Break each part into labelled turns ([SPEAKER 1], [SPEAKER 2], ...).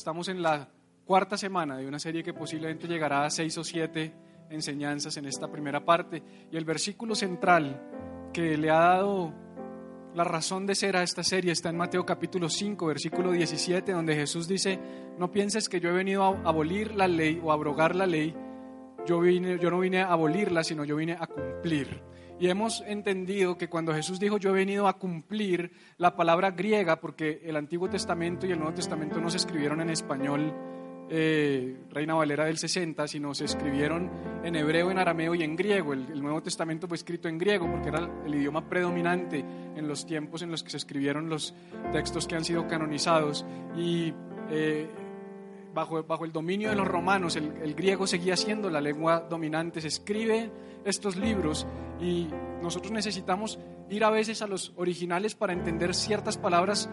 [SPEAKER 1] Estamos en la cuarta semana de una serie que posiblemente llegará a seis o siete enseñanzas en esta primera parte. Y el versículo central que le ha dado la razón de ser a esta serie está en Mateo capítulo 5, versículo 17, donde Jesús dice, no pienses que yo he venido a abolir la ley o a abrogar la ley, yo, vine, yo no vine a abolirla, sino yo vine a cumplir. Y hemos entendido que cuando Jesús dijo yo he venido a cumplir la palabra griega, porque el Antiguo Testamento y el Nuevo Testamento no se escribieron en español, eh, Reina Valera del 60, sino se escribieron en hebreo, en arameo y en griego. El, Nuevo Testamento fue escrito en griego porque era el idioma predominante en los tiempos en los que se escribieron los textos que han sido canonizados. Y eh, bajo, bajo el dominio de los romanos, el, griego seguía siendo la lengua dominante. Se escribe estos libros y nosotros necesitamos ir a veces a los originales para entender ciertas palabras,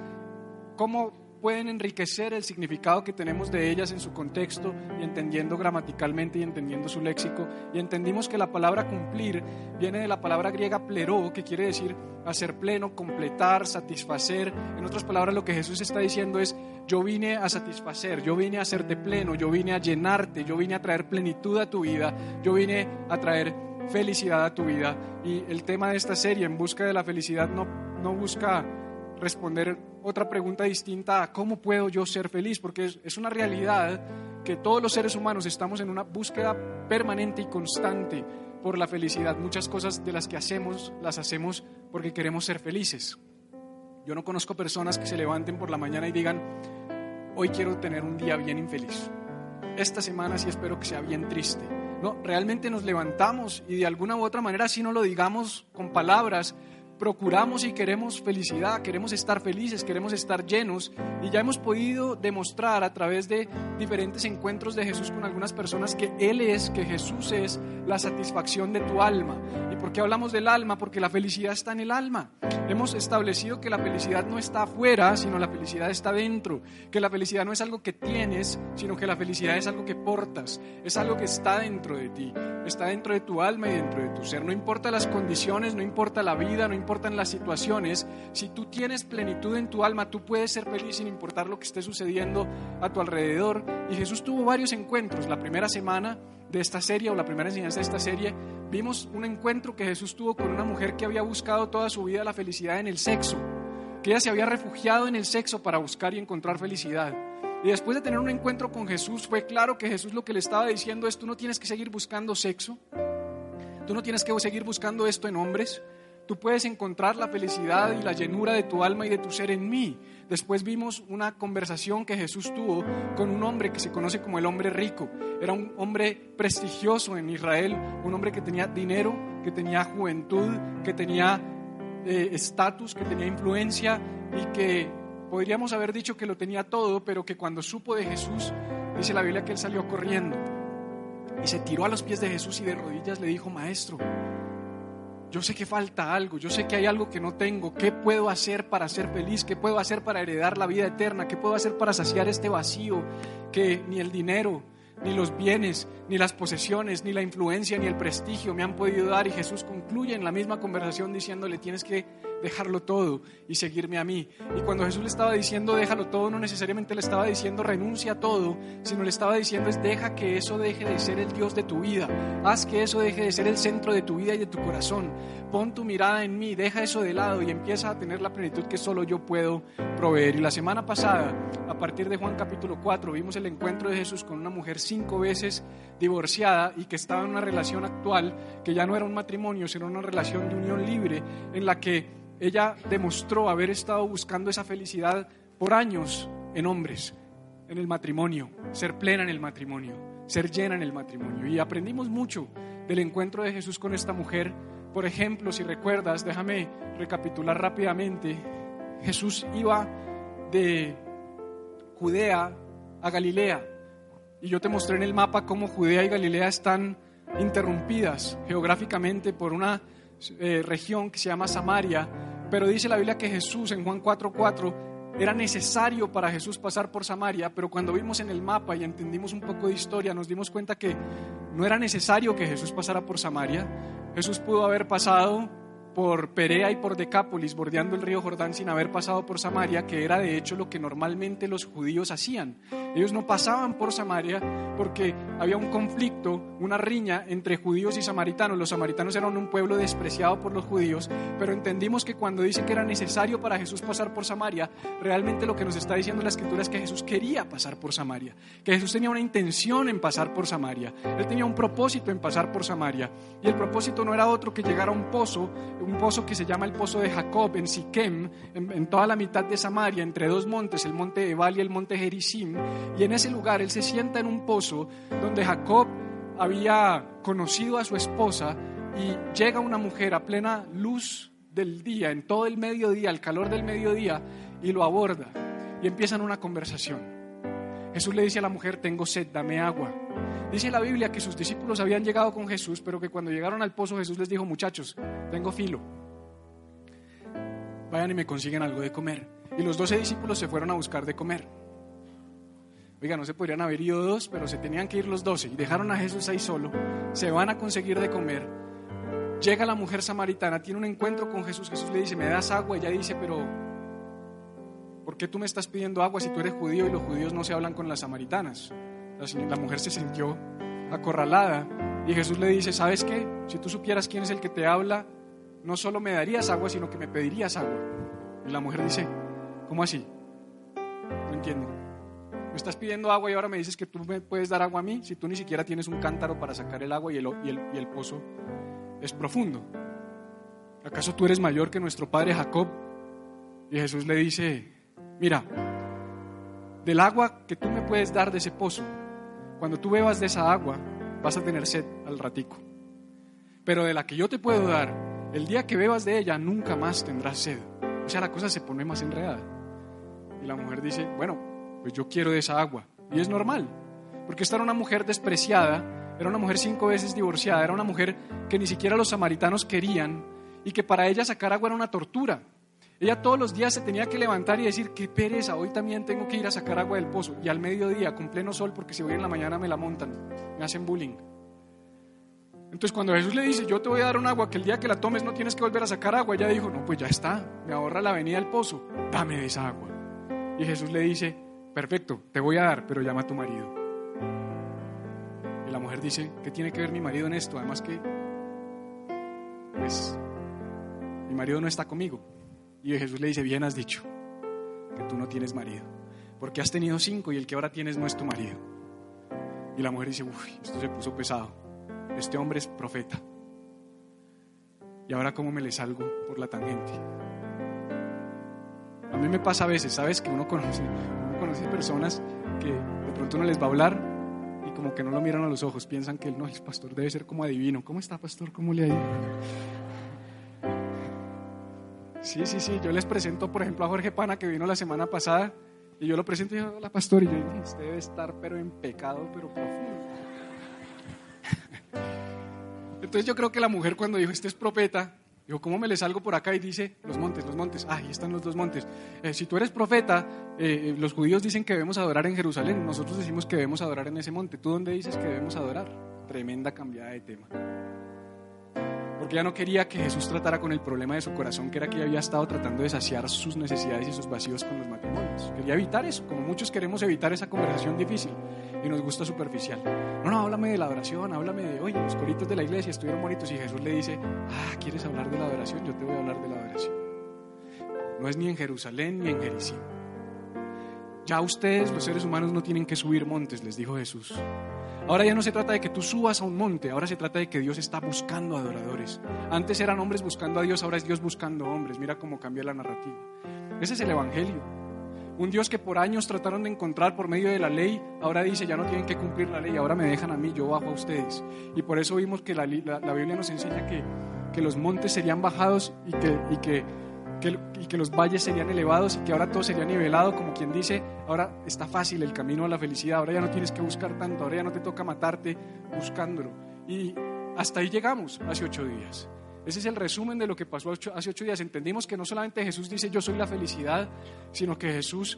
[SPEAKER 1] cómo pueden enriquecer el significado que tenemos de ellas en su contexto y entendiendo gramaticalmente y entendiendo su léxico. Y entendimos que la palabra cumplir viene de la palabra griega plero, que quiere decir hacer pleno, completar, satisfacer. En otras palabras, lo que Jesús está diciendo es, yo vine a satisfacer, yo vine a hacerte pleno, yo vine a llenarte, yo vine a traer plenitud a tu vida, yo vine a traer felicidad a tu vida. Y el tema de esta serie, En Busca de la Felicidad, no, no busca responder otra pregunta distinta a cómo puedo yo ser feliz, porque es, una realidad que todos los seres humanos estamos en una búsqueda permanente y constante por la felicidad. Muchas cosas de las que hacemos las hacemos porque queremos ser felices. Yo no conozco personas que se levanten por la mañana y digan, hoy quiero tener un día bien infeliz. Esta semana sí espero que sea bien triste. No, realmente nos levantamos y de alguna u otra manera, si no lo digamos con palabras, procuramos y queremos felicidad, queremos estar felices, queremos estar llenos y ya hemos podido demostrar a través de diferentes encuentros de Jesús con algunas personas que Él es, que Jesús es la satisfacción de tu alma. ¿Y por qué hablamos del alma? Porque la felicidad está en el alma. Hemos establecido que la felicidad no está afuera, sino la felicidad está dentro, que la felicidad no es algo que tienes, sino que la felicidad es algo que portas, es algo que está dentro de ti, está dentro de tu alma y dentro de tu ser. No importa las condiciones, no importa la vida, no importa importan las situaciones, si tú tienes plenitud en tu alma, tú puedes ser feliz sin importar lo que esté sucediendo a tu alrededor. Y Jesús tuvo varios encuentros. La primera semana de esta serie o la primera enseñanza de esta serie, vimos un encuentro que Jesús tuvo con una mujer que había buscado toda su vida la felicidad en el sexo, que ella se había refugiado en el sexo para buscar y encontrar felicidad. Y después de tener un encuentro con Jesús, fue claro que Jesús lo que le estaba diciendo es, tú no tienes que seguir buscando sexo, tú no tienes que seguir buscando esto en hombres, Tú puedes encontrar la felicidad y la llenura de tu alma y de tu ser en mí. Después vimos una conversación que Jesús tuvo con un hombre que se conoce como el hombre rico. Era un hombre prestigioso en Israel, un hombre que tenía dinero, que tenía juventud, que tenía eh, estatus, que tenía influencia y que podríamos haber dicho que lo tenía todo, pero que cuando supo de Jesús, dice la Biblia que él salió corriendo y se tiró a los pies de Jesús y de rodillas le dijo, Maestro, yo sé que falta algo, yo sé que hay algo que no tengo. ¿Qué puedo hacer para ser feliz? ¿Qué puedo hacer para heredar la vida eterna? ¿Qué puedo hacer para saciar este vacío que ni el dinero, ni los bienes, ni las posesiones, ni la influencia, ni el prestigio me han podido dar? Y Jesús concluye en la misma conversación diciéndole, tienes que dejarlo todo y seguirme a mí. Y cuando Jesús le estaba diciendo déjalo todo, no necesariamente le estaba diciendo renuncia a todo, sino le estaba diciendo es deja que eso deje de ser el Dios de tu vida, haz que eso deje de ser el centro de tu vida y de tu corazón. Pon tu mirada en mí, deja eso de lado y empieza a tener la plenitud que solo yo puedo proveer. Y la semana pasada, a partir de Juan capítulo 4, vimos el encuentro de Jesús con una mujer cinco veces divorciada y que estaba en una relación actual que ya no era un matrimonio, sino una relación de unión libre en la que ella demostró haber estado buscando esa felicidad por años en hombres, en el matrimonio, ser plena en el matrimonio, ser llena en el matrimonio. Y aprendimos mucho del encuentro de Jesús con esta mujer. Por ejemplo, si recuerdas, déjame recapitular rápidamente, Jesús iba de Judea a Galilea. Y yo te mostré en el mapa cómo Judea y Galilea están interrumpidas geográficamente por una eh, región que se llama Samaria, pero dice la Biblia que Jesús en Juan 4:4 era necesario para Jesús pasar por Samaria, pero cuando vimos en el mapa y entendimos un poco de historia, nos dimos cuenta que no era necesario que Jesús pasara por Samaria. Jesús pudo haber pasado por Perea y por Decápolis, bordeando el río Jordán sin haber pasado por Samaria, que era de hecho lo que normalmente los judíos hacían. Ellos no pasaban por Samaria porque había un conflicto, una riña entre judíos y samaritanos. Los samaritanos eran un pueblo despreciado por los judíos, pero entendimos que cuando dice que era necesario para Jesús pasar por Samaria, realmente lo que nos está diciendo la escritura es que Jesús quería pasar por Samaria, que Jesús tenía una intención en pasar por Samaria, él tenía un propósito en pasar por Samaria, y el propósito no era otro que llegar a un pozo, un pozo que se llama el pozo de Jacob en Siquem, en, toda la mitad de Samaria, entre dos montes, el monte Ebal y el monte Gerizim. Y en ese lugar él se sienta en un pozo donde Jacob había conocido a su esposa y llega una mujer a plena luz del día, en todo el mediodía, al calor del mediodía, y lo aborda. Y empiezan una conversación. Jesús le dice a la mujer, tengo sed, dame agua. Dice la Biblia que sus discípulos habían llegado con Jesús, pero que cuando llegaron al pozo Jesús les dijo, muchachos, tengo filo. Vayan y me consiguen algo de comer. Y los doce discípulos se fueron a buscar de comer. Oiga, no se podrían haber ido dos, pero se tenían que ir los doce. Y dejaron a Jesús ahí solo. Se van a conseguir de comer. Llega la mujer samaritana, tiene un encuentro con Jesús. Jesús le dice, ¿me das agua? Ella dice, pero ¿por qué tú me estás pidiendo agua si tú eres judío y los judíos no se hablan con las samaritanas? La, mujer se sintió acorralada y Jesús le dice, ¿sabes qué? Si tú supieras quién es el que te habla, no solo me darías agua, sino que me pedirías agua. Y la mujer dice, ¿cómo así? No entiendo. Me estás pidiendo agua y ahora me dices que tú me puedes dar agua a mí si tú ni siquiera tienes un cántaro para sacar el agua y el, y el, y el pozo es profundo. ¿Acaso tú eres mayor que nuestro padre Jacob? Y Jesús le dice, Mira, del agua que tú me puedes dar de ese pozo, cuando tú bebas de esa agua, vas a tener sed al ratico. Pero de la que yo te puedo dar, el día que bebas de ella, nunca más tendrás sed. O sea, la cosa se pone más enredada. Y la mujer dice, bueno, pues yo quiero de esa agua. Y es normal, porque esta era una mujer despreciada, era una mujer cinco veces divorciada, era una mujer que ni siquiera los samaritanos querían y que para ella sacar agua era una tortura. Ella todos los días se tenía que levantar y decir, qué pereza, hoy también tengo que ir a sacar agua del pozo. Y al mediodía, con pleno sol, porque si voy en la mañana me la montan, me hacen bullying. Entonces cuando Jesús le dice, yo te voy a dar un agua que el día que la tomes no tienes que volver a sacar agua, ella dijo, no, pues ya está, me ahorra la avenida del pozo, dame esa agua. Y Jesús le dice, perfecto, te voy a dar, pero llama a tu marido. Y la mujer dice, ¿qué tiene que ver mi marido en esto? Además que, pues, mi marido no está conmigo. Y Jesús le dice, bien has dicho que tú no tienes marido, porque has tenido cinco y el que ahora tienes no es tu marido. Y la mujer dice, uy, esto se puso pesado, este hombre es profeta. Y ahora cómo me le salgo por la tangente. A mí me pasa a veces, ¿sabes? Que uno conoce, uno conoce personas que de pronto no les va a hablar y como que no lo miran a los ojos, piensan que no, el pastor debe ser como adivino. ¿Cómo está, pastor? ¿Cómo le ha ido? Sí, sí, sí. Yo les presento, por ejemplo, a Jorge Pana, que vino la semana pasada, y yo lo presento y digo, hola, pastor, y yo digo, usted debe estar, pero en pecado, pero profundo. Entonces yo creo que la mujer cuando dijo, este es profeta, dijo, ¿cómo me le salgo por acá? Y dice, los montes, los montes. Ah, ahí están los dos montes. Eh, si tú eres profeta, eh, los judíos dicen que debemos adorar en Jerusalén, nosotros decimos que debemos adorar en ese monte. ¿Tú dónde dices que debemos adorar? Tremenda cambiada de tema porque ella no quería que Jesús tratara con el problema de su corazón, que era que ella había estado tratando de saciar sus necesidades y sus vacíos con los matrimonios. Quería evitar eso, como muchos queremos evitar esa conversación difícil y nos gusta superficial. No, no, háblame de la adoración, háblame de, oye, los coritos de la iglesia estuvieron bonitos y Jesús le dice, ah, ¿quieres hablar de la adoración? Yo te voy a hablar de la adoración. No es ni en Jerusalén ni en Jericín. Ya ustedes, los seres humanos, no tienen que subir montes, les dijo Jesús. Ahora ya no se trata de que tú subas a un monte, ahora se trata de que Dios está buscando adoradores. Antes eran hombres buscando a Dios, ahora es Dios buscando hombres. Mira cómo cambia la narrativa. Ese es el Evangelio. Un Dios que por años trataron de encontrar por medio de la ley, ahora dice, ya no tienen que cumplir la ley, ahora me dejan a mí, yo bajo a ustedes. Y por eso vimos que la, Biblia nos enseña que, que, los montes serían bajados y que, y que y que los valles serían elevados y que ahora todo sería nivelado, como quien dice, ahora está fácil el camino a la felicidad, ahora ya no tienes que buscar tanto, ahora ya no te toca matarte buscándolo. Y hasta ahí llegamos hace ocho días. Ese es el resumen de lo que pasó hace ocho días. Entendimos que no solamente Jesús dice yo soy la felicidad, sino que Jesús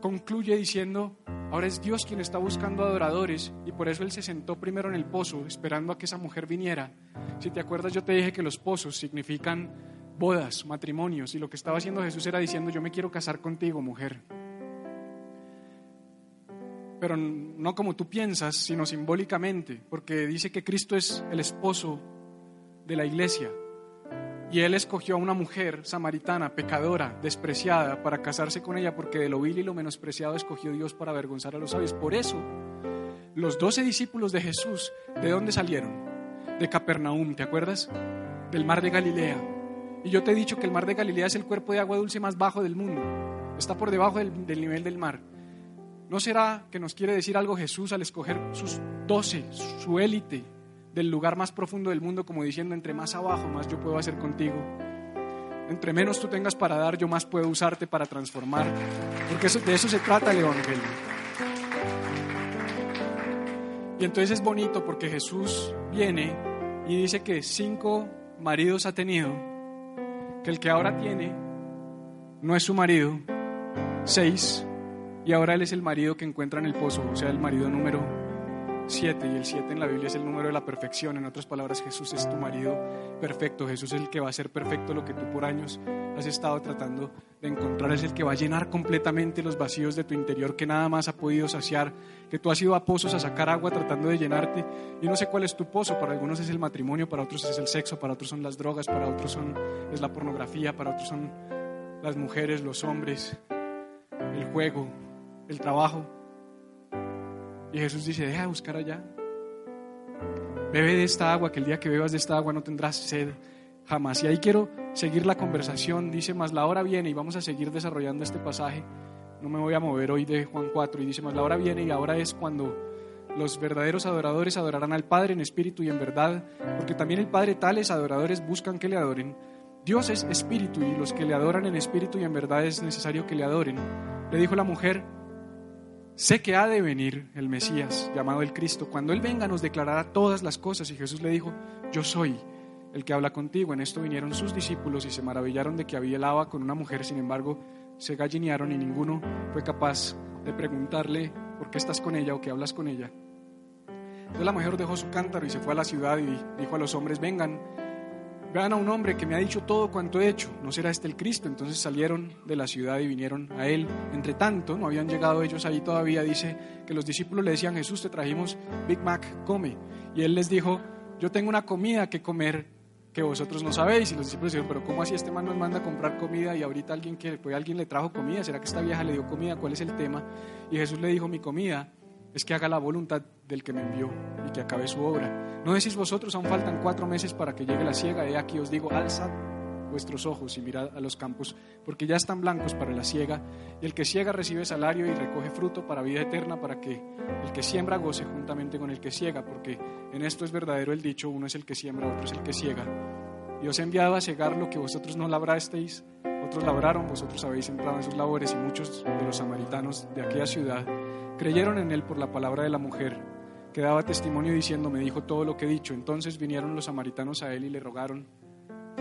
[SPEAKER 1] concluye diciendo, ahora es Dios quien está buscando adoradores y por eso Él se sentó primero en el pozo esperando a que esa mujer viniera. Si te acuerdas, yo te dije que los pozos significan bodas, matrimonios, y lo que estaba haciendo Jesús era diciendo, yo me quiero casar contigo, mujer. Pero no como tú piensas, sino simbólicamente, porque dice que Cristo es el esposo de la iglesia. Y él escogió a una mujer samaritana, pecadora, despreciada, para casarse con ella, porque de lo vil y lo menospreciado escogió Dios para avergonzar a los sabios. Por eso, los doce discípulos de Jesús, ¿de dónde salieron? De Capernaum, ¿te acuerdas? Del mar de Galilea. Y yo te he dicho que el mar de Galilea es el cuerpo de agua dulce más bajo del mundo. Está por debajo del, nivel del mar. ¿No será que nos quiere decir algo Jesús al escoger sus doce, su élite, del lugar más profundo del mundo, como diciendo, entre más abajo, más yo puedo hacer contigo. Entre menos tú tengas para dar, yo más puedo usarte para transformar. Porque eso, de eso se trata el Evangelio. Y entonces es bonito porque Jesús viene y dice que cinco maridos ha tenido, que el que ahora tiene no es su marido, seis, y ahora él es el marido que encuentra en el pozo, o sea, el marido número 7 y el 7 en la Biblia es el número de la perfección. En otras palabras, Jesús es tu marido perfecto. Jesús es el que va a hacer perfecto lo que tú por años has estado tratando de encontrar. Es el que va a llenar completamente los vacíos de tu interior que nada más ha podido saciar. Que tú has ido a pozos a sacar agua tratando de llenarte. Y no sé cuál es tu pozo. Para algunos es el matrimonio, para otros es el sexo, para otros son las drogas, para otros son, es la pornografía, para otros son las mujeres, los hombres, el juego, el trabajo. Y Jesús dice, deja de buscar allá. Bebe de esta agua, que el día que bebas de esta agua no tendrás sed jamás. Y ahí quiero seguir la conversación. Dice, más la hora viene y vamos a seguir desarrollando este pasaje. No me voy a mover hoy de Juan 4. Y dice, más la hora viene y ahora es cuando los verdaderos adoradores adorarán al Padre en espíritu y en verdad, porque también el Padre tales adoradores buscan que le adoren. Dios es espíritu y los que le adoran en espíritu y en verdad es necesario que le adoren. Le dijo la mujer, Sé que ha de venir el Mesías, llamado el Cristo. Cuando Él venga nos declarará todas las cosas. Y Jesús le dijo, yo soy el que habla contigo. En esto vinieron sus discípulos y se maravillaron de que había el con una mujer. Sin embargo, se gallinearon y ninguno fue capaz de preguntarle por qué estás con ella o qué hablas con ella. Entonces la mujer dejó su cántaro y se fue a la ciudad y dijo a los hombres, vengan Vean a un hombre que me ha dicho todo cuanto he hecho, ¿no será este el Cristo? Entonces salieron de la ciudad y vinieron a él. Entre tanto, no habían llegado ellos ahí todavía, dice que los discípulos le decían, Jesús, te trajimos Big Mac, come. Y él les dijo, yo tengo una comida que comer que vosotros no sabéis. Y los discípulos dijeron, pero ¿cómo así este man nos manda comprar comida y ahorita alguien que, pues, alguien le trajo comida? ¿Será que esta vieja le dio comida? ¿Cuál es el tema? Y Jesús le dijo, mi comida es que haga la voluntad del que me envió y que acabe su obra. No decís vosotros, aún faltan cuatro meses para que llegue la siega, y aquí os digo, alzad vuestros ojos y mirad a los campos, porque ya están blancos para la siega, y el que siega recibe salario y recoge fruto para vida eterna, para que el que siembra goce juntamente con el que siega, porque en esto es verdadero el dicho, uno es el que siembra, otro es el que siega. Y os he enviado a cegar lo que vosotros no labrasteis, otros labraron, vosotros habéis sembrado en sus labores, y muchos de los samaritanos de aquella ciudad Creyeron en él por la palabra de la mujer, que daba testimonio diciendo, me dijo todo lo que he dicho. Entonces vinieron los samaritanos a él y le rogaron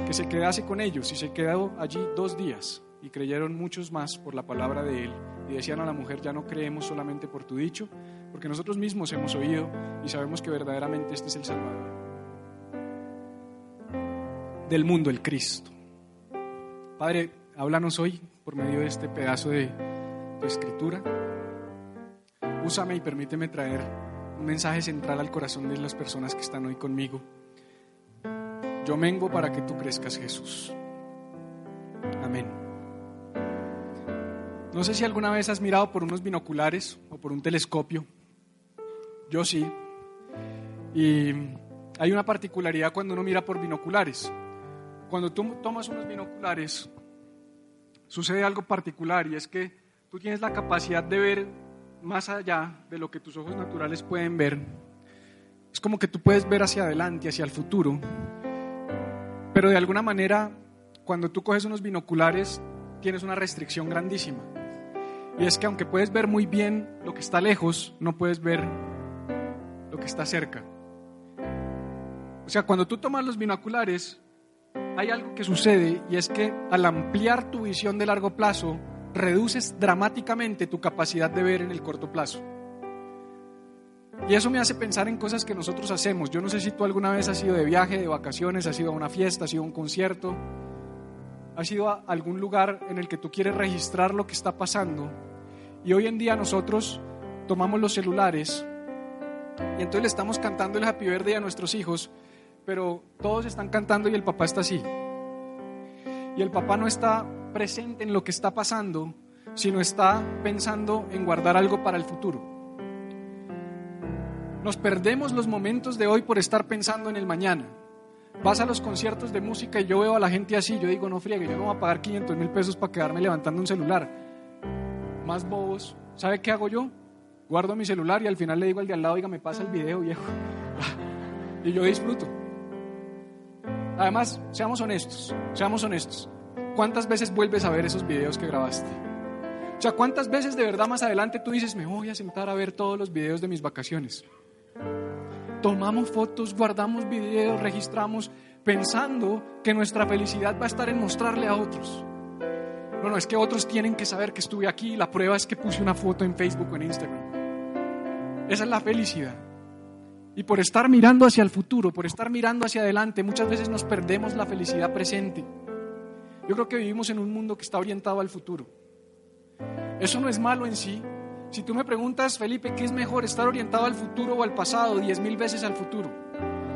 [SPEAKER 1] que se quedase con ellos, y se quedó allí dos días. Y creyeron muchos más por la palabra de él. Y decían a la mujer, ya no creemos solamente por tu dicho, porque nosotros mismos hemos oído y sabemos que verdaderamente este es el Salvador del mundo, el Cristo. Padre, háblanos hoy por medio de este pedazo de tu escritura. Úsame y permíteme traer un mensaje central al corazón de las personas que están hoy conmigo. Yo mengo para que tú crezcas, Jesús. Amén. No sé si alguna vez has mirado por unos binoculares o por un telescopio. Yo sí. Y hay una particularidad cuando uno mira por binoculares. Cuando tú tomas unos binoculares, sucede algo particular y es que tú tienes la capacidad de ver más allá de lo que tus ojos naturales pueden ver. Es como que tú puedes ver hacia adelante, hacia el futuro. Pero de alguna manera, cuando tú coges unos binoculares, tienes una restricción grandísima. Y es que aunque puedes ver muy bien lo que está lejos, no puedes ver lo que está cerca. O sea, cuando tú tomas los binoculares, hay algo que sucede y es que al ampliar tu visión de largo plazo, reduces dramáticamente tu capacidad de ver en el corto plazo. Y eso me hace pensar en cosas que nosotros hacemos. Yo no sé si tú alguna vez has ido de viaje, de vacaciones, has ido a una fiesta, has ido a un concierto, has ido a algún lugar en el que tú quieres registrar lo que está pasando y hoy en día nosotros tomamos los celulares y entonces le estamos cantando el Happy Birthday a nuestros hijos, pero todos están cantando y el papá está así. Y el papá no está presente en lo que está pasando, sino está pensando en guardar algo para el futuro. Nos perdemos los momentos de hoy por estar pensando en el mañana. Vas a los conciertos de música y yo veo a la gente así, yo digo, no friegue, yo no voy a pagar 500 mil pesos para quedarme levantando un celular. Más bobos. ¿Sabe qué hago yo? Guardo mi celular y al final le digo al de al lado, oiga, me pasa el video, viejo. y yo disfruto. Además, seamos honestos, seamos honestos. ¿Cuántas veces vuelves a ver esos videos que grabaste? O sea, ¿cuántas veces de verdad más adelante tú dices, me voy a sentar a ver todos los videos de mis vacaciones? Tomamos fotos, guardamos videos, registramos, pensando que nuestra felicidad va a estar en mostrarle a otros. No, no, es que otros tienen que saber que estuve aquí. La prueba es que puse una foto en Facebook o en Instagram. Esa es la felicidad. Y por estar mirando hacia el futuro, por estar mirando hacia adelante, muchas veces nos perdemos la felicidad presente. Yo creo que vivimos en un mundo que está orientado al futuro. Eso no es malo en sí. Si tú me preguntas, Felipe, ¿qué es mejor, estar orientado al futuro o al pasado? Diez mil veces al futuro.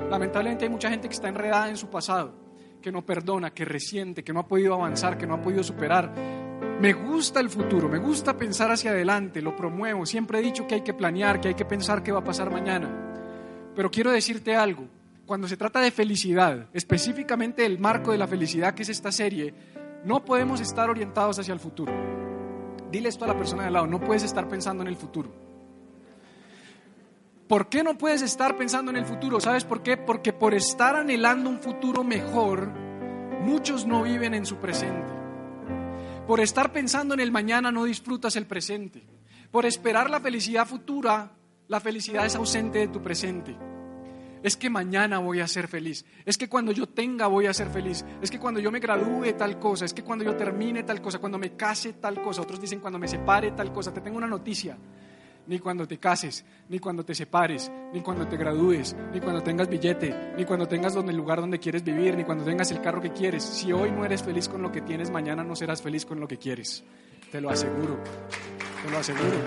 [SPEAKER 1] Lamentablemente hay mucha gente que está enredada en su pasado, que no perdona, que resiente, que no ha podido avanzar, que no ha podido superar. Me gusta el futuro, me gusta pensar hacia adelante, lo promuevo. Siempre he dicho que hay que planear, que hay que pensar qué va a pasar mañana. Pero quiero decirte algo, cuando se trata de felicidad, específicamente el marco de la felicidad que es esta serie, no podemos estar orientados hacia el futuro. Dile esto a la persona de al lado, no puedes estar pensando en el futuro. ¿Por qué no puedes estar pensando en el futuro? ¿Sabes por qué? Porque por estar anhelando un futuro mejor, muchos no viven en su presente. Por estar pensando en el mañana no disfrutas el presente. Por esperar la felicidad futura, la felicidad es ausente de tu presente es que mañana voy a ser feliz, es que cuando yo tenga voy a ser feliz, es que cuando yo me gradúe tal cosa, es que cuando yo termine tal cosa, cuando me case tal cosa, otros dicen cuando me separe tal cosa, te tengo una noticia, ni cuando te cases, ni cuando te separes, ni cuando te gradúes, ni cuando tengas billete, ni cuando tengas donde el lugar donde quieres vivir, ni cuando tengas el carro que quieres. Si hoy no eres feliz con lo que tienes, mañana no serás feliz con lo que quieres. Te lo aseguro. Te lo aseguro.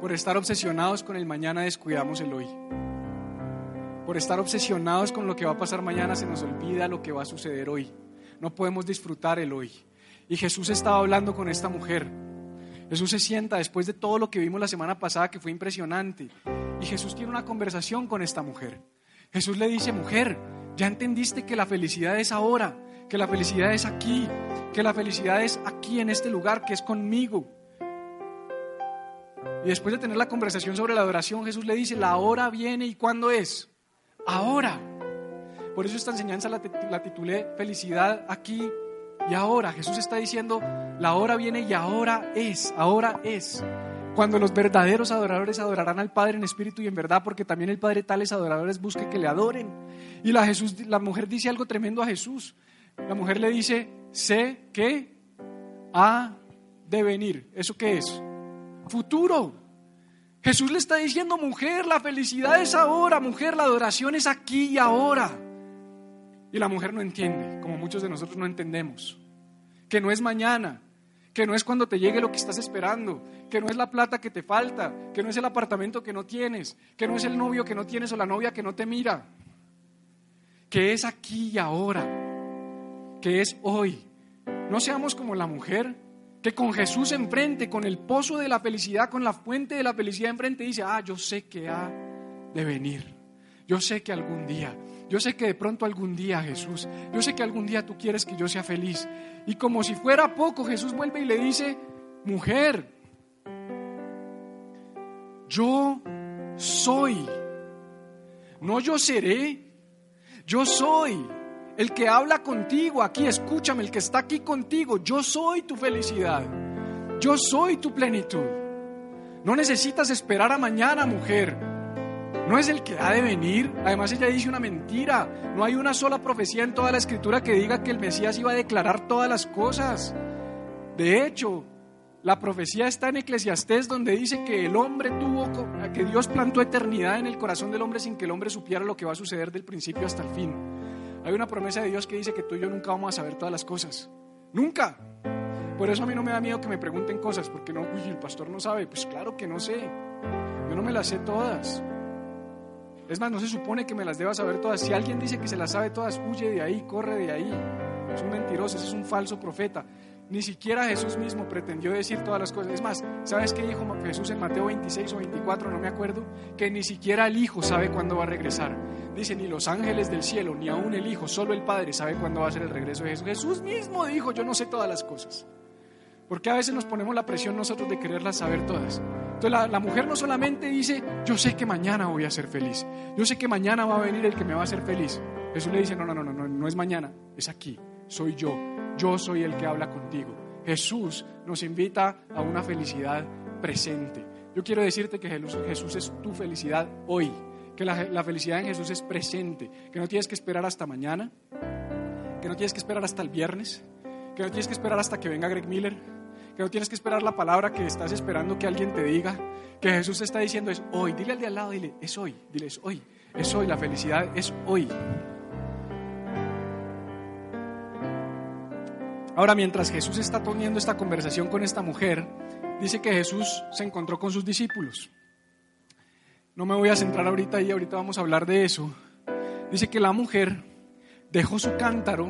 [SPEAKER 1] Por estar obsesionados con el mañana descuidamos el hoy. Por estar obsesionados con lo que va a pasar mañana se nos olvida lo que va a suceder hoy. No podemos disfrutar el hoy. Y Jesús estaba hablando con esta mujer. Jesús se sienta después de todo lo que vimos la semana pasada que fue impresionante. Y Jesús tiene una conversación con esta mujer. Jesús le dice, mujer, ya entendiste que la felicidad es ahora, que la felicidad es aquí, que la felicidad es aquí en este lugar, que es conmigo. Y después de tener la conversación sobre la adoración, Jesús le dice, la hora viene y ¿cuándo es? Ahora. Por eso esta enseñanza la, titulé Felicidad aquí y ahora. Jesús está diciendo, la hora viene y ahora es, ahora es. Cuando los verdaderos adoradores adorarán al Padre en espíritu y en verdad, porque también el Padre tales adoradores busque que le adoren. Y la, Jesús, la mujer dice algo tremendo a Jesús. La mujer le dice, sé que ha de venir. ¿Eso qué es? Futuro. Jesús le está diciendo, mujer, la felicidad es ahora, mujer, la adoración es aquí y ahora. Y la mujer no entiende, como muchos de nosotros no entendemos, que no es mañana, que no es cuando te llegue lo que estás esperando, que no es la plata que te falta, que no es el apartamento que no tienes, que no es el novio que no tienes o la novia que no te mira, que es aquí y ahora, que es hoy. No seamos como la mujer que con Jesús enfrente, con el pozo de la felicidad, con la fuente de la felicidad enfrente, dice, ah, yo sé que ha de venir. Yo sé que algún día, yo sé que de pronto algún día Jesús, yo sé que algún día tú quieres que yo sea feliz. Y como si fuera poco, Jesús vuelve y le dice, mujer, yo soy, no yo seré, yo soy el que habla contigo aquí, escúchame, el que está aquí contigo, yo soy tu felicidad, yo soy tu plenitud. No necesitas esperar a mañana, mujer. No es el que ha de venir. Además ella dice una mentira. No hay una sola profecía en toda la escritura que diga que el Mesías iba a declarar todas las cosas. De hecho, La profecía está en Eclesiastés donde dice que el hombre tuvo, que Dios plantó eternidad en el corazón del hombre sin que el hombre supiera lo que va a suceder del principio hasta el fin. Hay una promesa de Dios que dice que tú y yo nunca vamos a saber todas las cosas. Nunca. Por eso a mí no me da miedo que me pregunten cosas, porque no, uy, el pastor no sabe. Pues claro que no sé. Yo no me las sé todas. Es más, no se supone que me las deba saber todas. Si alguien dice que se las sabe todas, huye de ahí, corre de ahí. Es un mentiroso, es un falso profeta. Ni siquiera Jesús mismo pretendió decir todas las cosas. Es más, ¿sabes qué dijo Jesús en Mateo 26 o 24? No me acuerdo. Que ni siquiera el Hijo sabe cuándo va a regresar. Dice, ni los ángeles del cielo, ni aún el Hijo, solo el Padre sabe cuándo va a ser el regreso de Jesús. Jesús mismo dijo, yo no sé todas las cosas. Porque a veces nos ponemos la presión nosotros de quererlas saber todas. Entonces la, la, mujer no solamente dice, yo sé que mañana voy a ser feliz, yo sé que mañana va a venir el que me va a hacer feliz. Jesús le dice, no, no, no, no, no es mañana, es aquí, soy yo, yo soy el que habla contigo. Jesús nos invita a una felicidad presente. Yo quiero decirte que Jesús es tu felicidad hoy, que la, felicidad en Jesús es presente, que no tienes que esperar hasta mañana, que no tienes que esperar hasta el viernes, que no tienes que esperar hasta que venga Greg Miller, que no tienes que esperar la palabra que estás esperando que alguien te diga, que Jesús está diciendo es hoy, dile al de al lado, dile, es hoy, dile, es hoy, es hoy, la felicidad es hoy. Ahora, mientras Jesús está teniendo esta conversación con esta mujer, dice que Jesús se encontró con sus discípulos. No me voy a centrar ahorita ahí, ahorita vamos a hablar de eso. Dice que la mujer dejó su cántaro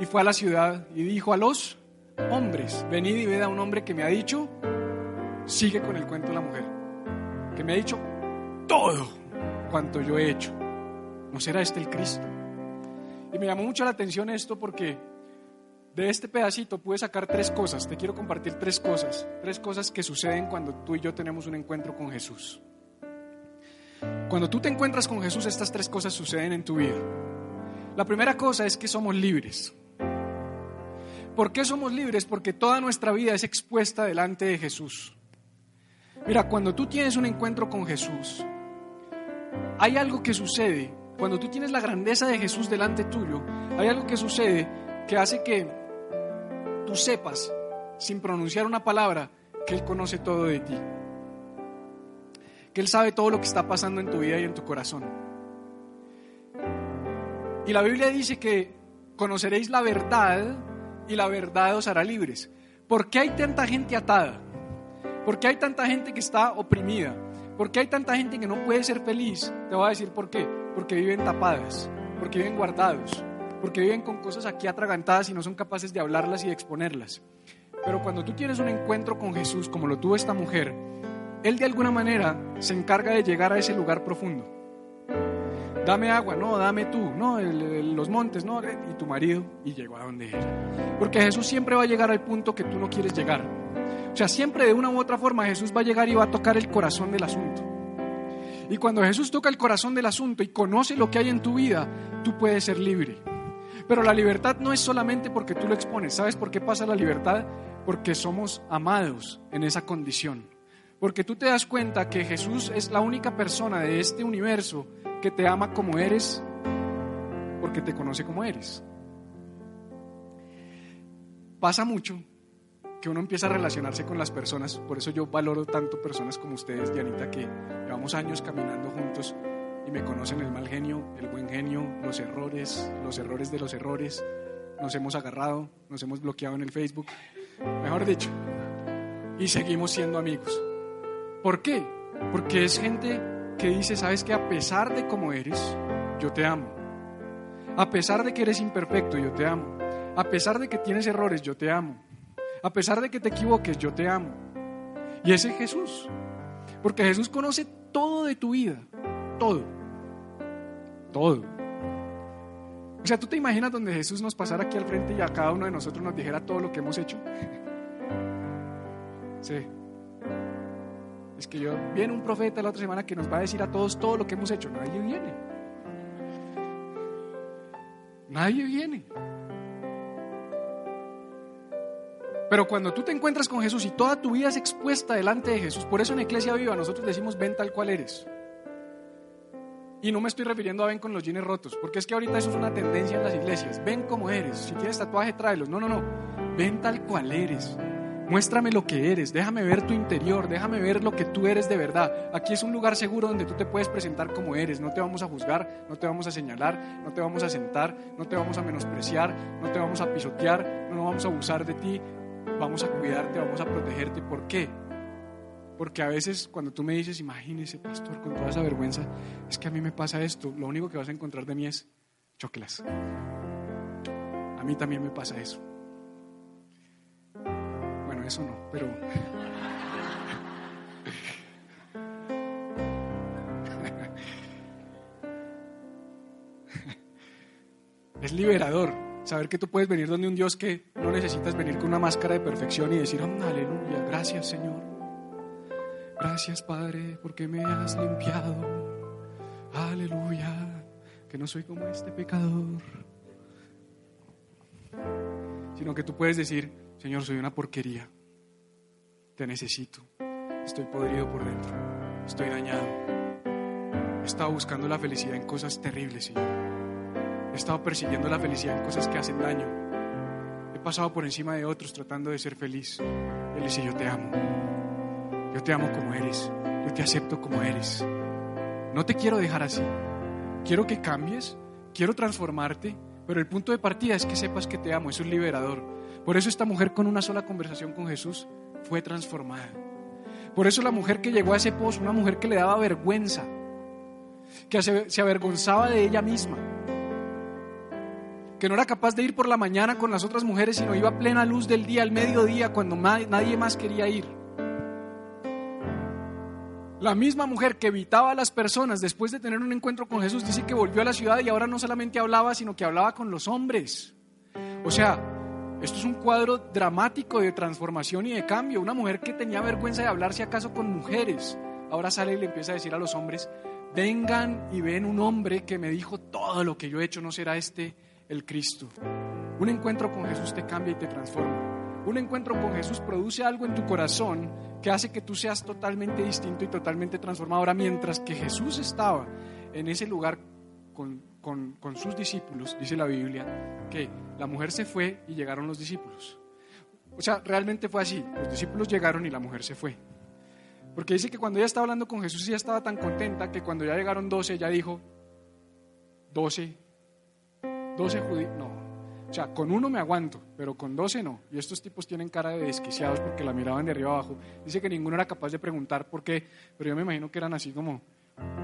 [SPEAKER 1] y fue a la ciudad y dijo a los hombres, venid y ved a un hombre que me ha dicho, sigue con el cuento de la mujer, que me ha dicho todo cuanto yo he hecho. ¿No será este el Cristo? Y me llamó mucho la atención esto porque de este pedacito pude sacar tres cosas. Te quiero compartir tres cosas. Tres cosas que suceden cuando tú y yo tenemos un encuentro con Jesús. Cuando tú te encuentras con Jesús, estas tres cosas suceden en tu vida. La primera cosa es que somos libres. ¿Por qué somos libres? Porque toda nuestra vida es expuesta delante de Jesús. Mira, cuando tú tienes un encuentro con Jesús, hay algo que sucede cuando tú tienes la grandeza de Jesús delante tuyo, hay algo que sucede que hace que tú sepas, sin pronunciar una palabra, que Él conoce todo de ti. Que Él sabe todo lo que está pasando en tu vida y en tu corazón. Y la Biblia dice que conoceréis la verdad y la verdad os hará libres. ¿Por qué hay tanta gente atada? ¿Por qué hay tanta gente que está oprimida? ¿Por qué hay tanta gente que no puede ser feliz? Te voy a decir por qué porque viven tapadas, porque viven guardados, porque viven con cosas aquí atragantadas y no son capaces de hablarlas y de exponerlas. Pero cuando tú tienes un encuentro con Jesús, como lo tuvo esta mujer, Él de alguna manera se encarga de llegar a ese lugar profundo. Dame agua, no, dame tú, no, los montes, no, y tu marido, y llegó a donde era. Porque Jesús siempre va a llegar al punto que tú no quieres llegar. O sea, siempre de una u otra forma Jesús va a llegar y va a tocar el corazón del asunto. Y cuando Jesús toca el corazón del asunto y conoce lo que hay en tu vida, tú puedes ser libre. Pero la libertad no es solamente porque tú lo expones. ¿Sabes por qué pasa la libertad? Porque somos amados en esa condición. Porque tú te das cuenta que Jesús es la única persona de este universo que te ama como eres, porque te conoce como eres. Pasa mucho que uno empieza a relacionarse con las personas. Por eso yo valoro tanto personas como ustedes, Dianita, que llevamos años caminando juntos y me conocen el mal genio, el buen genio, los errores, los errores de los errores. Nos hemos agarrado, nos hemos bloqueado en el Facebook, mejor dicho, y seguimos siendo amigos. ¿Por qué? Porque es gente que dice, sabes que a pesar de cómo eres, yo te amo. A pesar de que eres imperfecto, yo te amo. A pesar de que tienes errores, yo te amo. A pesar de que te equivoques, yo te amo. Y ese es Jesús. Porque Jesús conoce todo de tu vida. Todo. Todo. O sea, ¿tú te imaginas donde Jesús nos pasara aquí al frente y a cada uno de nosotros nos dijera todo lo que hemos hecho? Sí. Es que yo, viene un profeta la otra semana que nos va a decir a todos todo lo que hemos hecho. Nadie viene. Nadie viene. Pero cuando tú te encuentras con Jesús y toda tu vida es expuesta delante de Jesús, por eso en Iglesia Viva nosotros decimos ven tal cual eres. Y no me estoy refiriendo a ven con los jeans rotos, porque es que ahorita eso es una tendencia en las iglesias. Ven como eres. Si tienes tatuaje, tráelos. No, no, no. Ven tal cual eres. Muéstrame lo que eres, déjame ver tu interior, déjame ver lo que tú eres de verdad. Aquí es un lugar seguro donde tú te puedes presentar como eres. No te vamos a juzgar, no te vamos a señalar, no te vamos a sentar, no te vamos a menospreciar, no te vamos a pisotear, no vamos a abusar de ti. Vamos a cuidarte, vamos a protegerte. ¿Por qué? Porque a veces cuando tú me dices, imagínese, pastor, con toda esa vergüenza, es que a mí me pasa esto, lo único que vas a encontrar de mí es choclas. A mí también me pasa eso eso no, pero... es liberador saber que tú puedes venir donde un Dios que no necesitas venir con una máscara de perfección y decir, oh, aleluya, gracias Señor. Gracias Padre porque me has limpiado. Aleluya, que no soy como este pecador. Sino que tú puedes decir, Señor, soy una porquería. Te necesito. Estoy podrido por dentro. Estoy dañado. He estado buscando la felicidad en cosas terribles, Señor. He estado persiguiendo la felicidad en cosas que hacen daño. He pasado por encima de otros tratando de ser feliz. Él dice, yo te amo. Yo te amo como eres. Yo te acepto como eres. No te quiero dejar así. Quiero que cambies. Quiero transformarte. Pero el punto de partida es que sepas que te amo. Es un liberador. Por eso esta mujer con una sola conversación con Jesús fue transformada. Por eso la mujer que llegó a ese pozo, una mujer que le daba vergüenza, que se avergonzaba de ella misma, que no era capaz de ir por la mañana con las otras mujeres, sino iba a plena luz del día, al mediodía, cuando nadie más quería ir. La misma mujer que evitaba a las personas después de tener un encuentro con Jesús dice que volvió a la ciudad y ahora no solamente hablaba, sino que hablaba con los hombres. O sea, esto es un cuadro dramático de transformación y de cambio. Una mujer que tenía vergüenza de hablar si acaso con mujeres, ahora sale y le empieza a decir a los hombres, vengan y ven un hombre que me dijo todo lo que yo he hecho, ¿no será este el Cristo? Un encuentro con Jesús te cambia y te transforma. Un encuentro con Jesús produce algo en tu corazón que hace que tú seas totalmente distinto y totalmente transformado. Ahora, mientras que Jesús estaba en ese lugar con, con, sus discípulos, dice la Biblia, que la mujer se fue y llegaron los discípulos. O sea, realmente fue así. Los discípulos llegaron y la mujer se fue. Porque dice que cuando ella estaba hablando con Jesús, ella estaba tan contenta que cuando ya llegaron 12, ella dijo, 12, 12 judíos, no. O sea, con uno me aguanto, pero con 12 no. Y estos tipos tienen cara de desquiciados porque la miraban de arriba abajo. Dice que ninguno era capaz de preguntar por qué, pero yo me imagino que eran así como,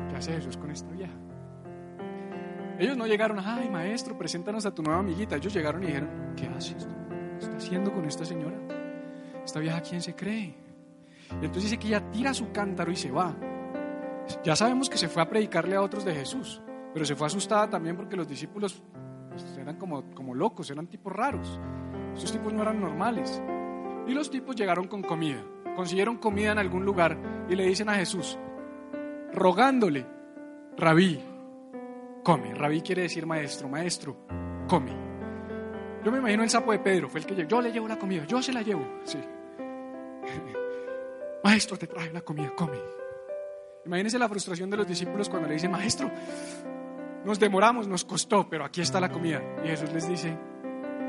[SPEAKER 1] ¿qué hace Jesús con esta vieja? Ellos no llegaron, ay maestro, preséntanos a tu nueva amiguita. Ellos llegaron y dijeron, ¿qué haces? ¿Qué está haciendo con esta señora? Esta vieja, ¿quién se cree? Y entonces dice que ella tira su cántaro y se va. Ya sabemos que se fue a predicarle a otros de Jesús, pero se fue asustada también porque los discípulos eran como, como locos, eran tipos raros. Esos tipos no eran normales. Y los tipos llegaron con comida, consiguieron comida en algún lugar y le dicen a Jesús, rogándole, rabí, come. Rabí quiere decir maestro, maestro, come. Yo me imagino el sapo de Pedro, fue el que llegó. Yo le llevo la comida, yo se la llevo. Sí. maestro, te trae la comida, come. Imagínense la frustración de los discípulos cuando le dicen, maestro, nos demoramos, nos costó, pero aquí está la comida. Y Jesús les dice,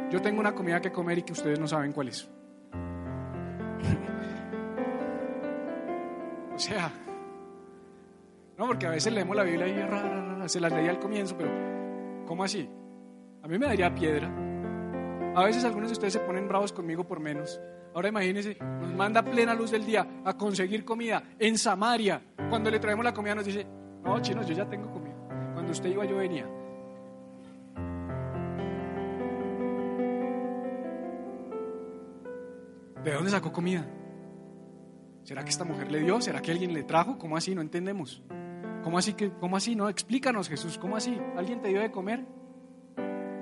[SPEAKER 1] yo tengo una comida que comer y que ustedes no saben cuál es. o sea, no, porque a veces leemos la Biblia y se las leía al comienzo, pero ¿cómo así? A mí me daría piedra. A veces algunos de ustedes se ponen bravos conmigo por menos. Ahora imagínense, nos manda plena luz del día a conseguir comida en Samaria. Cuando le traemos la comida nos dice, no, chinos, yo ya tengo comida. Cuando usted iba yo venía. ¿De dónde sacó comida? ¿Será que esta mujer le dio? ¿Será que alguien le trajo? ¿Cómo así? No entendemos. ¿Cómo así, ¿Cómo así? No, explícanos Jesús, ¿cómo así? ¿Alguien te dio de comer?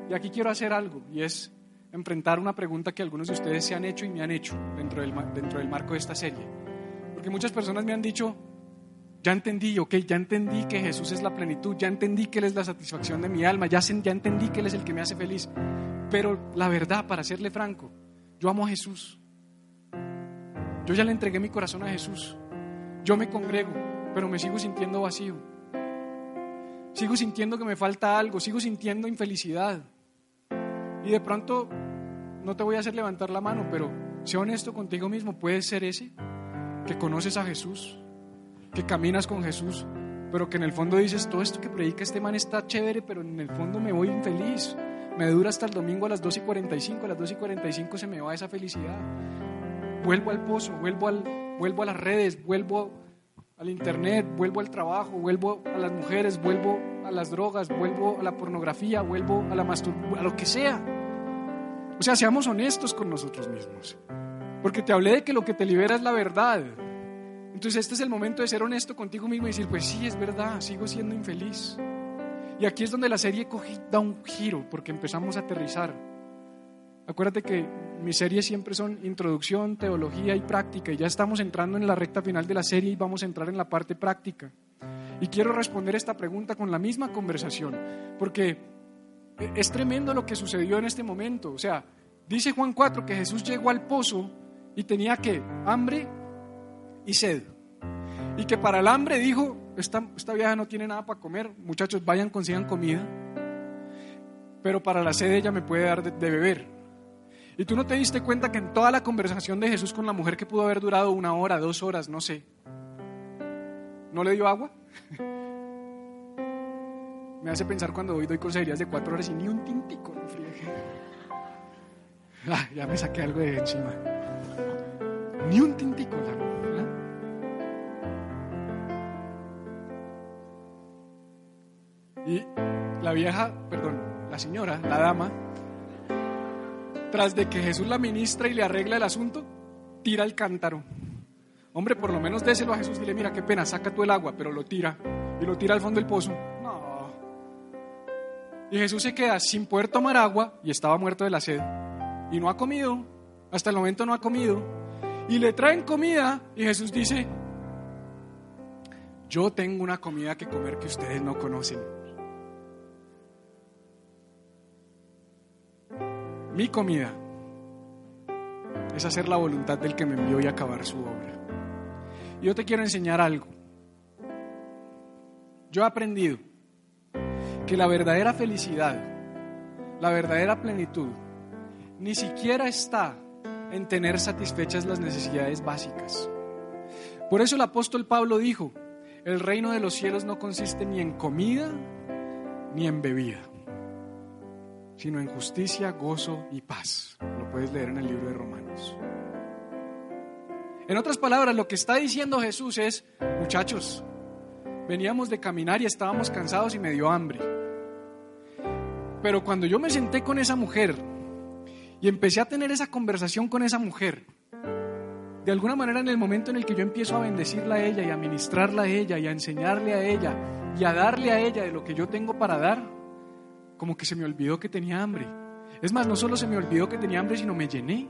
[SPEAKER 1] Y aquí quiero hacer algo, y es enfrentar una pregunta que algunos de ustedes se han hecho y me han hecho dentro del, dentro del marco de esta serie. Porque muchas personas me han dicho, ya entendí, ok, ya entendí que Jesús es la plenitud, ya entendí que Él es la satisfacción de mi alma, ya, ya entendí que Él es el que me hace feliz. Pero la verdad, para serle franco, yo amo a Jesús. Yo ya le entregué mi corazón a Jesús. Yo me congrego, pero me sigo sintiendo vacío. Sigo sintiendo que me falta algo, sigo sintiendo infelicidad. Y de pronto, no te voy a hacer levantar la mano, pero Sea honesto contigo mismo. Puedes ser ese que conoces a Jesús, que caminas con Jesús, pero que en el fondo dices, todo esto que predica este man está chévere, pero en el fondo me voy infeliz. Me dura hasta el domingo a las 2 y 45, a las 2 y 45 se me va esa felicidad. Vuelvo al pozo, vuelvo, al, vuelvo a las redes, vuelvo al internet, vuelvo al trabajo, vuelvo a las mujeres, vuelvo a las drogas, vuelvo a la pornografía, vuelvo a la masturbación, a lo que sea. O sea, seamos honestos con nosotros mismos. Porque te hablé de que lo que te libera es la verdad. Entonces este es el momento de ser honesto contigo mismo y decir, pues sí, es verdad, sigo siendo infeliz. Y aquí es donde la serie da un giro, porque empezamos a aterrizar. Acuérdate que mis series siempre son introducción, teología y práctica, y ya estamos entrando en la recta final de la serie y vamos a entrar en la parte práctica. Y quiero responder esta pregunta con la misma conversación, porque es tremendo lo que sucedió en este momento. O sea, dice Juan 4 que Jesús llegó al pozo y tenía que hambre y sed. Y que para el hambre dijo, esta, esta vieja no tiene nada para comer, muchachos, vayan, consigan comida. Pero para la sed ella me puede dar de, beber. Y tú no te diste cuenta que en toda la conversación de Jesús con la mujer que pudo haber durado una hora, dos horas, no sé, ¿no le dio agua? Me hace pensar cuando hoy doy consejerías de cuatro horas y ni un tintico no friegue. Ah, ya me saqué algo de encima. Ni un tintico. Y la vieja, perdón, la señora, la dama, tras de que Jesús la ministra y le arregla el asunto, tira el cántaro. Hombre, por lo menos déselo a Jesús, dile, mira, qué pena, saca tú el agua, pero lo tira. Y lo tira al fondo del pozo. No. Y Jesús se queda sin poder tomar agua y estaba muerto de la sed. Y no ha comido, hasta el momento no ha comido. Y le traen comida y Jesús dice, yo tengo una comida que comer que ustedes no conocen. Mi comida es hacer la voluntad del que me envió y acabar su obra. Yo te quiero enseñar algo. Yo he aprendido que la verdadera felicidad, la verdadera plenitud, ni siquiera está en tener satisfechas las necesidades básicas. Por eso el apóstol Pablo dijo, el reino de los cielos no consiste ni en comida ni en bebida sino en justicia, gozo y paz. Lo puedes leer en el libro de Romanos. En otras palabras, lo que está diciendo Jesús es, muchachos, veníamos de caminar y estábamos cansados y me dio hambre. Pero cuando yo me senté con esa mujer y empecé a tener esa conversación con esa mujer, de alguna manera en el momento en el que yo empiezo a bendecirla a ella y a ministrarla a ella y a enseñarle a ella y a darle a ella de lo que yo tengo para dar, como que se me olvidó que tenía hambre. Es más, no solo se me olvidó que tenía hambre, sino me llené.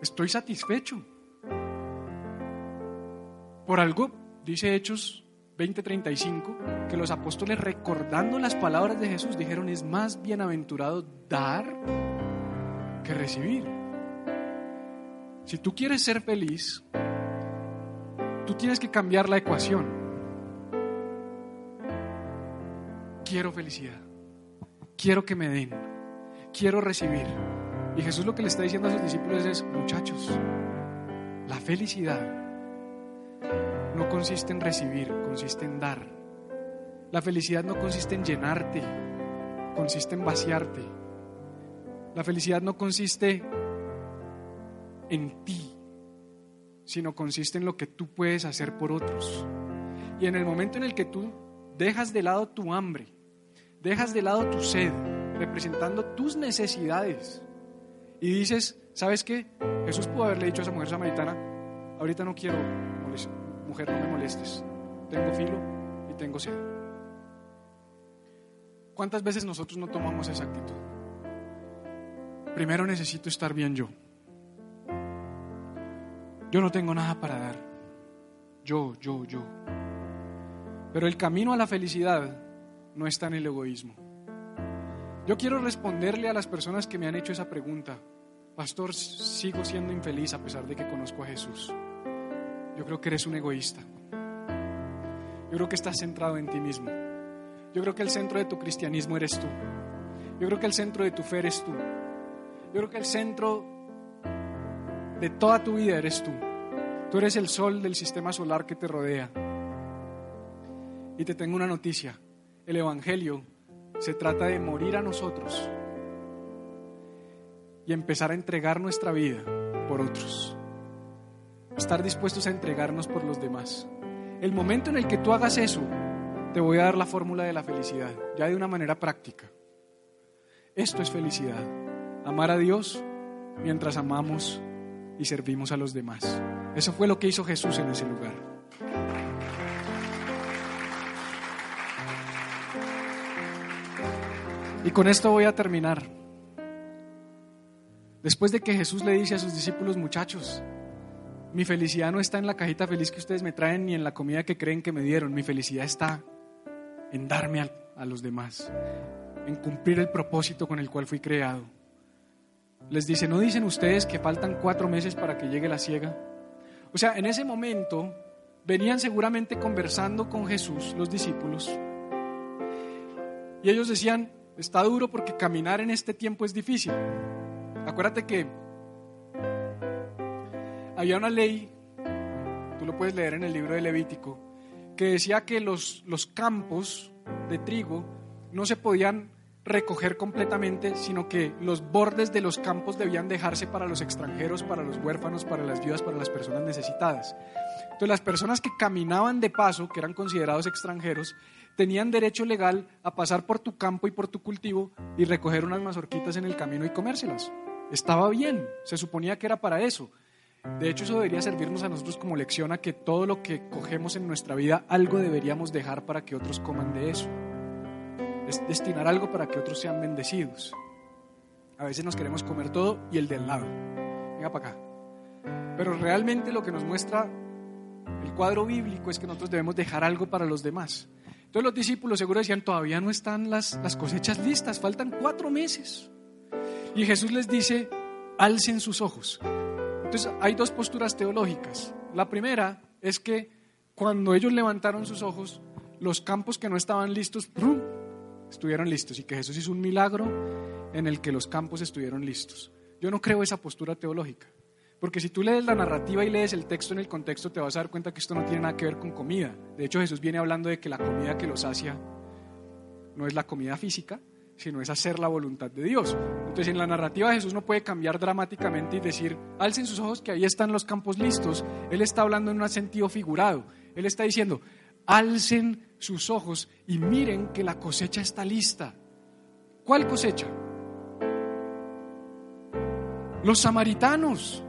[SPEAKER 1] Estoy satisfecho. Por algo, dice Hechos 20:35, que los apóstoles recordando las palabras de Jesús dijeron, es más bienaventurado dar que recibir. Si tú quieres ser feliz, tú tienes que cambiar la ecuación. Quiero felicidad, quiero que me den, quiero recibir. Y Jesús lo que le está diciendo a sus discípulos es, muchachos, la felicidad no consiste en recibir, consiste en dar. La felicidad no consiste en llenarte, consiste en vaciarte. La felicidad no consiste en ti, sino consiste en lo que tú puedes hacer por otros. Y en el momento en el que tú dejas de lado tu hambre Dejas de lado tu sed, representando tus necesidades. Y dices, ¿sabes qué? Jesús pudo haberle dicho a esa mujer samaritana, ahorita no quiero, mujer, no me molestes. Tengo filo y tengo sed. ¿Cuántas veces nosotros no tomamos esa actitud? Primero necesito estar bien yo. Yo no tengo nada para dar. Yo, yo, yo. Pero el camino a la felicidad no está en el egoísmo. Yo quiero responderle a las personas que me han hecho esa pregunta. Pastor, sigo siendo infeliz a pesar de que conozco a Jesús. Yo creo que eres un egoísta. Yo creo que estás centrado en ti mismo. Yo creo que el centro de tu cristianismo eres tú. Yo creo que el centro de tu fe eres tú. Yo creo que el centro de toda tu vida eres tú. Tú eres el sol del sistema solar que te rodea. Y te tengo una noticia. El Evangelio se trata de morir a nosotros y empezar a entregar nuestra vida por otros. Estar dispuestos a entregarnos por los demás. El momento en el que tú hagas eso, te voy a dar la fórmula de la felicidad, ya de una manera práctica. Esto es felicidad. Amar a Dios mientras amamos y servimos a los demás. Eso fue lo que hizo Jesús en ese lugar. Y con esto voy a terminar. Después de que Jesús le dice a sus discípulos, muchachos, mi felicidad no está en la cajita feliz que ustedes me traen ni en la comida que creen que me dieron, mi felicidad está en darme a, a los demás, en cumplir el propósito con el cual fui creado. Les dice, ¿no dicen ustedes que faltan cuatro meses para que llegue la ciega? O sea, en ese momento venían seguramente conversando con Jesús los discípulos y ellos decían, está duro porque caminar en este tiempo es difícil. Acuérdate que había una ley, tú lo puedes leer en el libro de Levítico, que decía que los, los campos de trigo no se podían recoger completamente, sino que los bordes de los campos debían dejarse para los extranjeros, para los huérfanos, para las viudas, para las personas necesitadas. Entonces las personas que caminaban de paso, que eran considerados extranjeros, tenían derecho legal a pasar por tu campo y por tu cultivo y recoger unas mazorquitas en el camino y comérselas. Estaba bien, se suponía que era para eso. De hecho, eso debería servirnos a nosotros como lección a que todo lo que cogemos en nuestra vida, algo deberíamos dejar para que otros coman de eso es destinar algo para que otros sean bendecidos. A veces nos queremos comer todo y el del lado. Venga para acá. Pero realmente lo que nos muestra el cuadro bíblico es que nosotros debemos dejar algo para los demás. Entonces los discípulos seguro decían, todavía no están las, las cosechas listas, faltan cuatro meses. Y Jesús les dice, alcen sus ojos. Entonces hay dos posturas teológicas. La primera es que cuando ellos levantaron sus ojos, los campos que no estaban listos, ¡prum! estuvieron listos y que Jesús hizo un milagro en el que los campos estuvieron listos. Yo no creo esa postura teológica, porque si tú lees la narrativa y lees el texto en el contexto, te vas a dar cuenta que esto no tiene nada que ver con comida. De hecho, Jesús viene hablando de que la comida que los sacia no es la comida física, sino es hacer la voluntad de Dios. Entonces, en la narrativa Jesús no puede cambiar dramáticamente y decir, alcen sus ojos que ahí están los campos listos. Él está hablando en un sentido figurado. Él está diciendo, alcen sus ojos y miren que la cosecha está lista. ¿Cuál cosecha? Los samaritanos.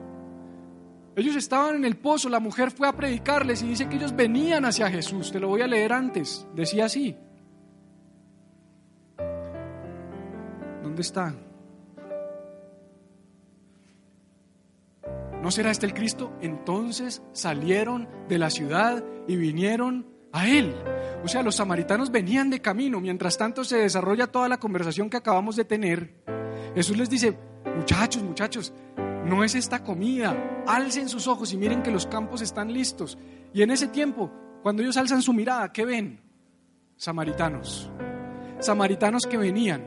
[SPEAKER 1] Ellos estaban en el pozo, la mujer fue a predicarles y dice que ellos venían hacia Jesús. Te lo voy a leer antes. Decía así. ¿Dónde está? ¿No será este el Cristo? Entonces salieron de la ciudad y vinieron a él. O sea, los samaritanos venían de camino. Mientras tanto se desarrolla toda la conversación que acabamos de tener. Jesús les dice, muchachos, muchachos, no es esta comida. Alcen sus ojos y miren que los campos están listos. Y en ese tiempo, cuando ellos alzan su mirada, ¿qué ven? Samaritanos. Samaritanos que venían.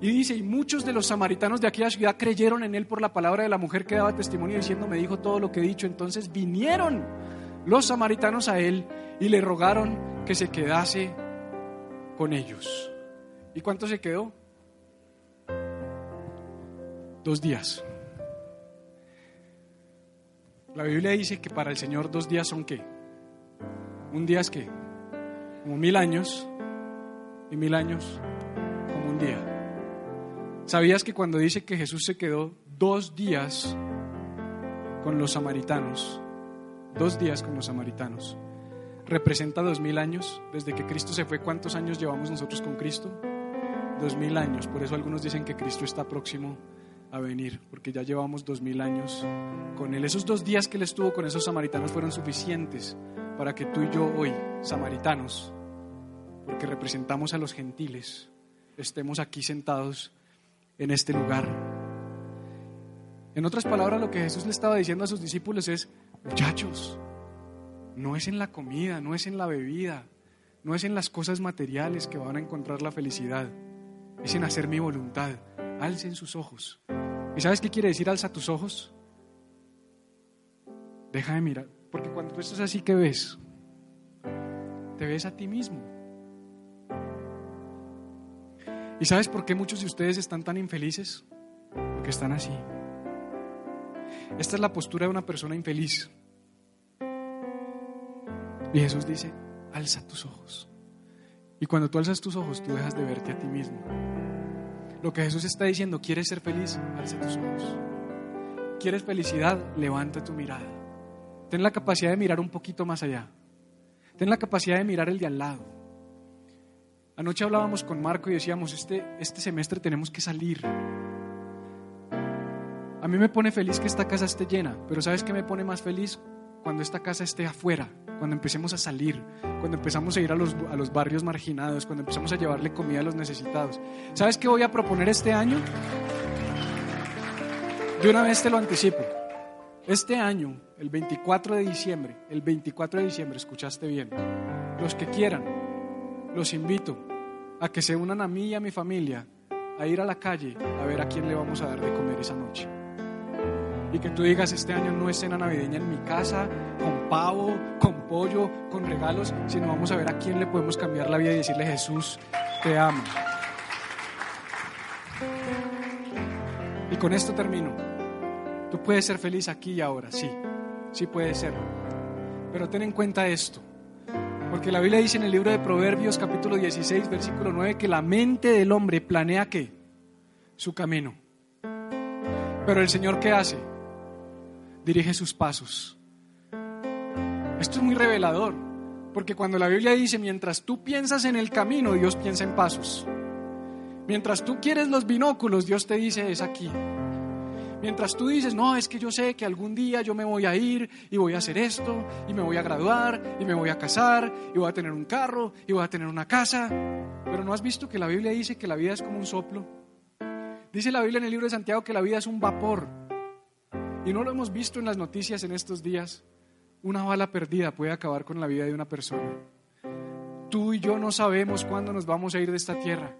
[SPEAKER 1] Y dice, y muchos de los samaritanos de aquella ciudad creyeron en él por la palabra de la mujer que daba testimonio diciendo, me dijo todo lo que he dicho. Entonces vinieron los samaritanos a él y le rogaron que se quedase con ellos. ¿Y cuánto se quedó? Dos días. La Biblia dice que para el Señor dos días son qué? Un día es qué? Como mil años y mil años como un día. ¿Sabías que cuando dice que Jesús se quedó dos días con los samaritanos, dos días con los samaritanos, representa dos mil años. Desde que Cristo se fue, ¿cuántos años llevamos nosotros con Cristo? Dos mil años. Por eso algunos dicen que Cristo está próximo a venir, porque ya llevamos dos mil años con Él. Esos dos días que Él estuvo con esos samaritanos fueron suficientes para que tú y yo hoy, samaritanos, porque representamos a los gentiles, estemos aquí sentados en este lugar. En otras palabras, lo que Jesús le estaba diciendo a sus discípulos es, muchachos, no es en la comida, no es en la bebida, no es en las cosas materiales que van a encontrar la felicidad, es en hacer mi voluntad. Alcen sus ojos, ¿Y sabes qué quiere decir alza tus ojos? Deja de mirar, porque cuando tú estás así, ¿qué ves? Te ves a ti mismo. ¿Y sabes por qué muchos de ustedes están tan infelices? Porque están así. Esta es la postura de una persona infeliz. Y Jesús dice, alza tus ojos. Y cuando tú alzas tus ojos, tú dejas de verte a ti mismo. Lo que Jesús está diciendo, ¿quieres ser feliz? Alza tus ojos. ¿Quieres felicidad? Levanta tu mirada. Ten la capacidad de mirar un poquito más allá. Ten la capacidad de mirar el de al lado. Anoche hablábamos con Marco y decíamos, este, este semestre tenemos que salir. A mí me pone feliz que esta casa esté llena, pero ¿sabes qué me pone más feliz? Cuando esta casa esté afuera, cuando empecemos a salir, cuando empezamos a ir a los, a los barrios marginados, cuando empezamos a llevarle comida a los necesitados. ¿Sabes qué voy a proponer este año? De una vez te lo anticipo. Este año, el 24 de diciembre, el 24 de diciembre, escuchaste bien, los que quieran, los invito a que se unan a mí y a mi familia a ir a la calle a ver a quién le vamos a dar de comer esa noche. Y que tú digas, este año no es cena navideña en mi casa, con pavo, con pollo, con regalos, sino vamos a ver a quién le podemos cambiar la vida y decirle, Jesús, te amo. Y con esto termino. Tú puedes ser feliz aquí y ahora, sí, sí puedes serlo. Pero ten en cuenta esto, porque la Biblia dice en el libro de Proverbios capítulo 16, versículo 9, que la mente del hombre planea qué? Su camino. Pero el Señor qué hace? Dirige sus pasos. Esto es muy revelador, porque cuando la Biblia dice, mientras tú piensas en el camino, Dios piensa en pasos. Mientras tú quieres los binóculos, Dios te dice, es aquí. Mientras tú dices, no, es que yo sé que algún día yo me voy a ir y voy a hacer esto, y me voy a graduar, y me voy a casar, y voy a tener un carro, y voy a tener una casa. Pero no has visto que la Biblia dice que la vida es como un soplo. Dice la Biblia en el libro de Santiago que la vida es un vapor. Y no lo hemos visto en las noticias en estos días. Una bala perdida puede acabar con la vida de una persona. Tú y yo no sabemos cuándo nos vamos a ir de esta tierra.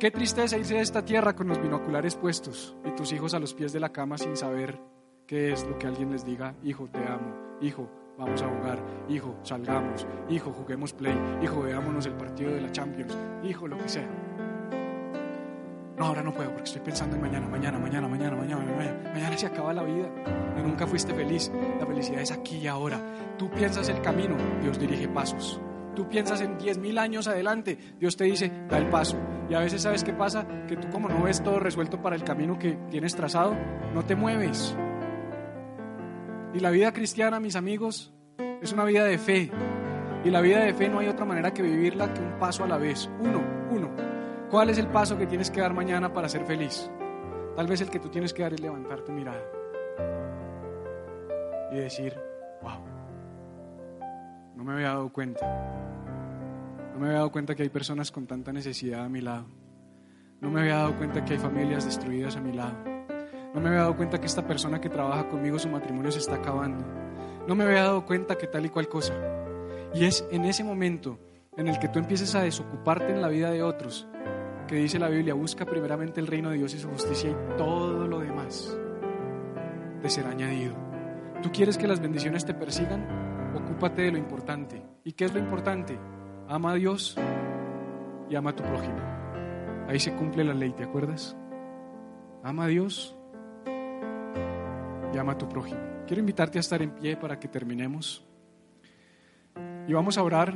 [SPEAKER 1] Qué tristeza irse de esta tierra con los binoculares puestos y tus hijos a los pies de la cama sin saber qué es lo que alguien les diga, hijo, te amo, hijo, vamos a jugar, hijo, salgamos, hijo, juguemos play, hijo, veámonos el partido de la Champions, hijo, lo que sea. No, ahora no puedo porque estoy pensando en mañana, mañana, mañana, mañana, mañana, mañana. Mañana se acaba la vida y nunca fuiste feliz. La felicidad es aquí y ahora. Tú piensas el camino, Dios dirige pasos. Tú piensas en 10.000 años adelante, Dios te dice, da el paso. Y a veces sabes qué pasa, que tú como no ves todo resuelto para el camino que tienes trazado, no te mueves. Y la vida cristiana, mis amigos, es una vida de fe. Y la vida de fe no hay otra manera que vivirla que un paso a la vez. Uno. ¿Cuál es el paso que tienes que dar mañana para ser feliz? Tal vez el que tú tienes que dar es levantar tu mirada y decir, wow, no me había dado cuenta. No me había dado cuenta que hay personas con tanta necesidad a mi lado. No me había dado cuenta que hay familias destruidas a mi lado. No me había dado cuenta que esta persona que trabaja conmigo su matrimonio se está acabando. No me había dado cuenta que tal y cual cosa. Y es en ese momento en el que tú empieces a desocuparte en la vida de otros que dice la Biblia, busca primeramente el reino de Dios y su justicia y todo lo demás te será añadido. ¿Tú quieres que las bendiciones te persigan? Ocúpate de lo importante. ¿Y qué es lo importante? Ama a Dios y ama a tu prójimo. Ahí se cumple la ley, ¿te acuerdas? Ama a Dios y ama a tu prójimo. Quiero invitarte a estar en pie para que terminemos. Y vamos a orar